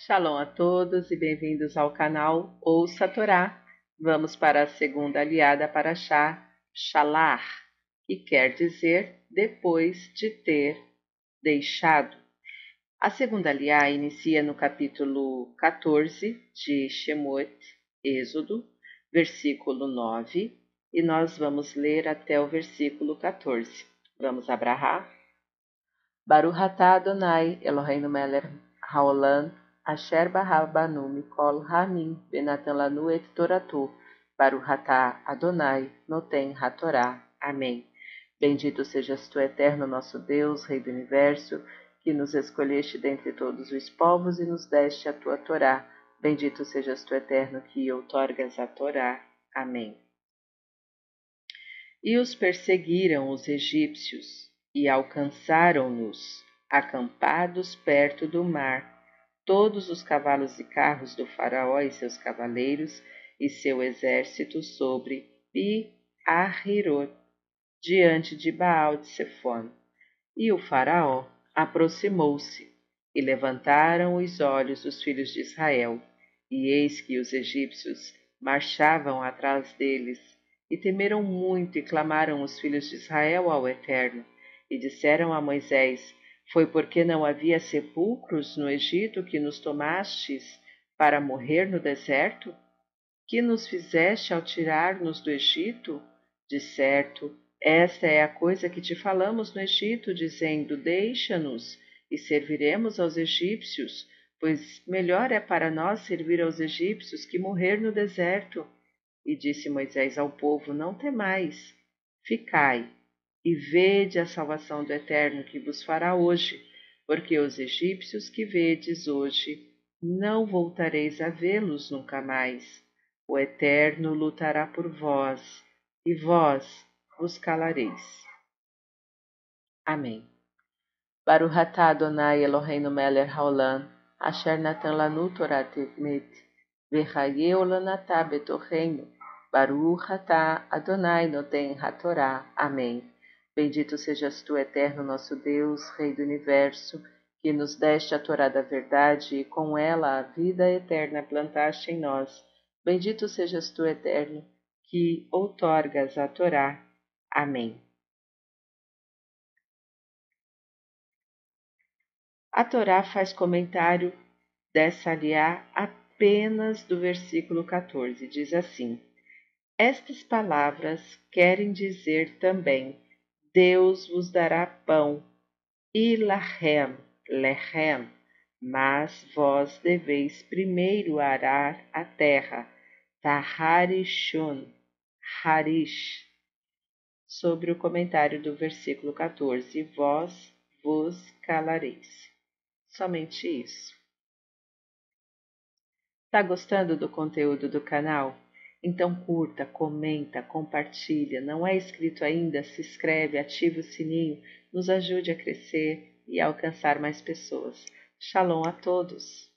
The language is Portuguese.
Shalom a todos e bem-vindos ao canal Ouça a Torá. Vamos para a segunda aliada para Shá, Shalar, que quer dizer depois de ter deixado. A segunda aliá inicia no capítulo 14 de Shemot, Êxodo, versículo 9, e nós vamos ler até o versículo 14. Vamos abrahar? Baruch atah Adonai Eloheinu melech haolam asher banu mikol hamim benatan lanu et toratu Baruch atah Adonai noten hatorá. Amém. Bendito sejas tu, eterno nosso Deus, Rei do Universo, que nos escolheste dentre todos os povos e nos deste a tua Torá. Bendito sejas tu, eterno, que outorgas a Torá. Amém. E os perseguiram os egípcios e alcançaram-nos, acampados perto do mar, todos os cavalos e carros do Faraó e seus cavaleiros e seu exército sobre Pi-Ahirot, diante de Baal de Sefon. E o Faraó aproximou-se, e levantaram os olhos os filhos de Israel, e eis que os egípcios marchavam atrás deles, e temeram muito e clamaram os filhos de Israel ao Eterno, e disseram a Moisés: Foi porque não havia sepulcros no Egito que nos tomastes para morrer no deserto? Que nos fizeste ao tirar-nos do Egito? De certo, esta é a coisa que te falamos no Egito, dizendo: Deixa-nos e serviremos aos egípcios, pois melhor é para nós servir aos egípcios que morrer no deserto. E disse Moisés ao povo: Não temais, ficai e vede a salvação do Eterno que vos fará hoje, porque os egípcios que vedes hoje não voltareis a vê-los nunca mais. O Eterno lutará por vós, e vós vos calareis. Amém. Baruch atah Adonai Eloheinu melech haolam, asher natan lanu Torah temet, v'chayeu lanatah betocheinu, Baruch atah Adonai noten hatorá. Amém. Bendito sejas tu, eterno nosso Deus, Rei do universo, que nos deste a Torá da verdade e com ela a vida eterna plantaste em nós. Bendito sejas tu, eterno, que outorgas a Torá. Amém. A Torá faz comentário dessa aliá apenas do versículo 14. Diz assim: Estas palavras querem dizer também Deus vos dará pão, e lahem, lehem, mas vós deveis primeiro arar a terra, taharishun, harish. Sobre o comentário do versículo 14, vós vos calareis. Somente isso. Tá gostando do conteúdo do canal? Então curta, comenta, compartilha. Não é inscrito ainda? Se inscreve, ativa o sininho, nos ajude a crescer e a alcançar mais pessoas. Shalom a todos!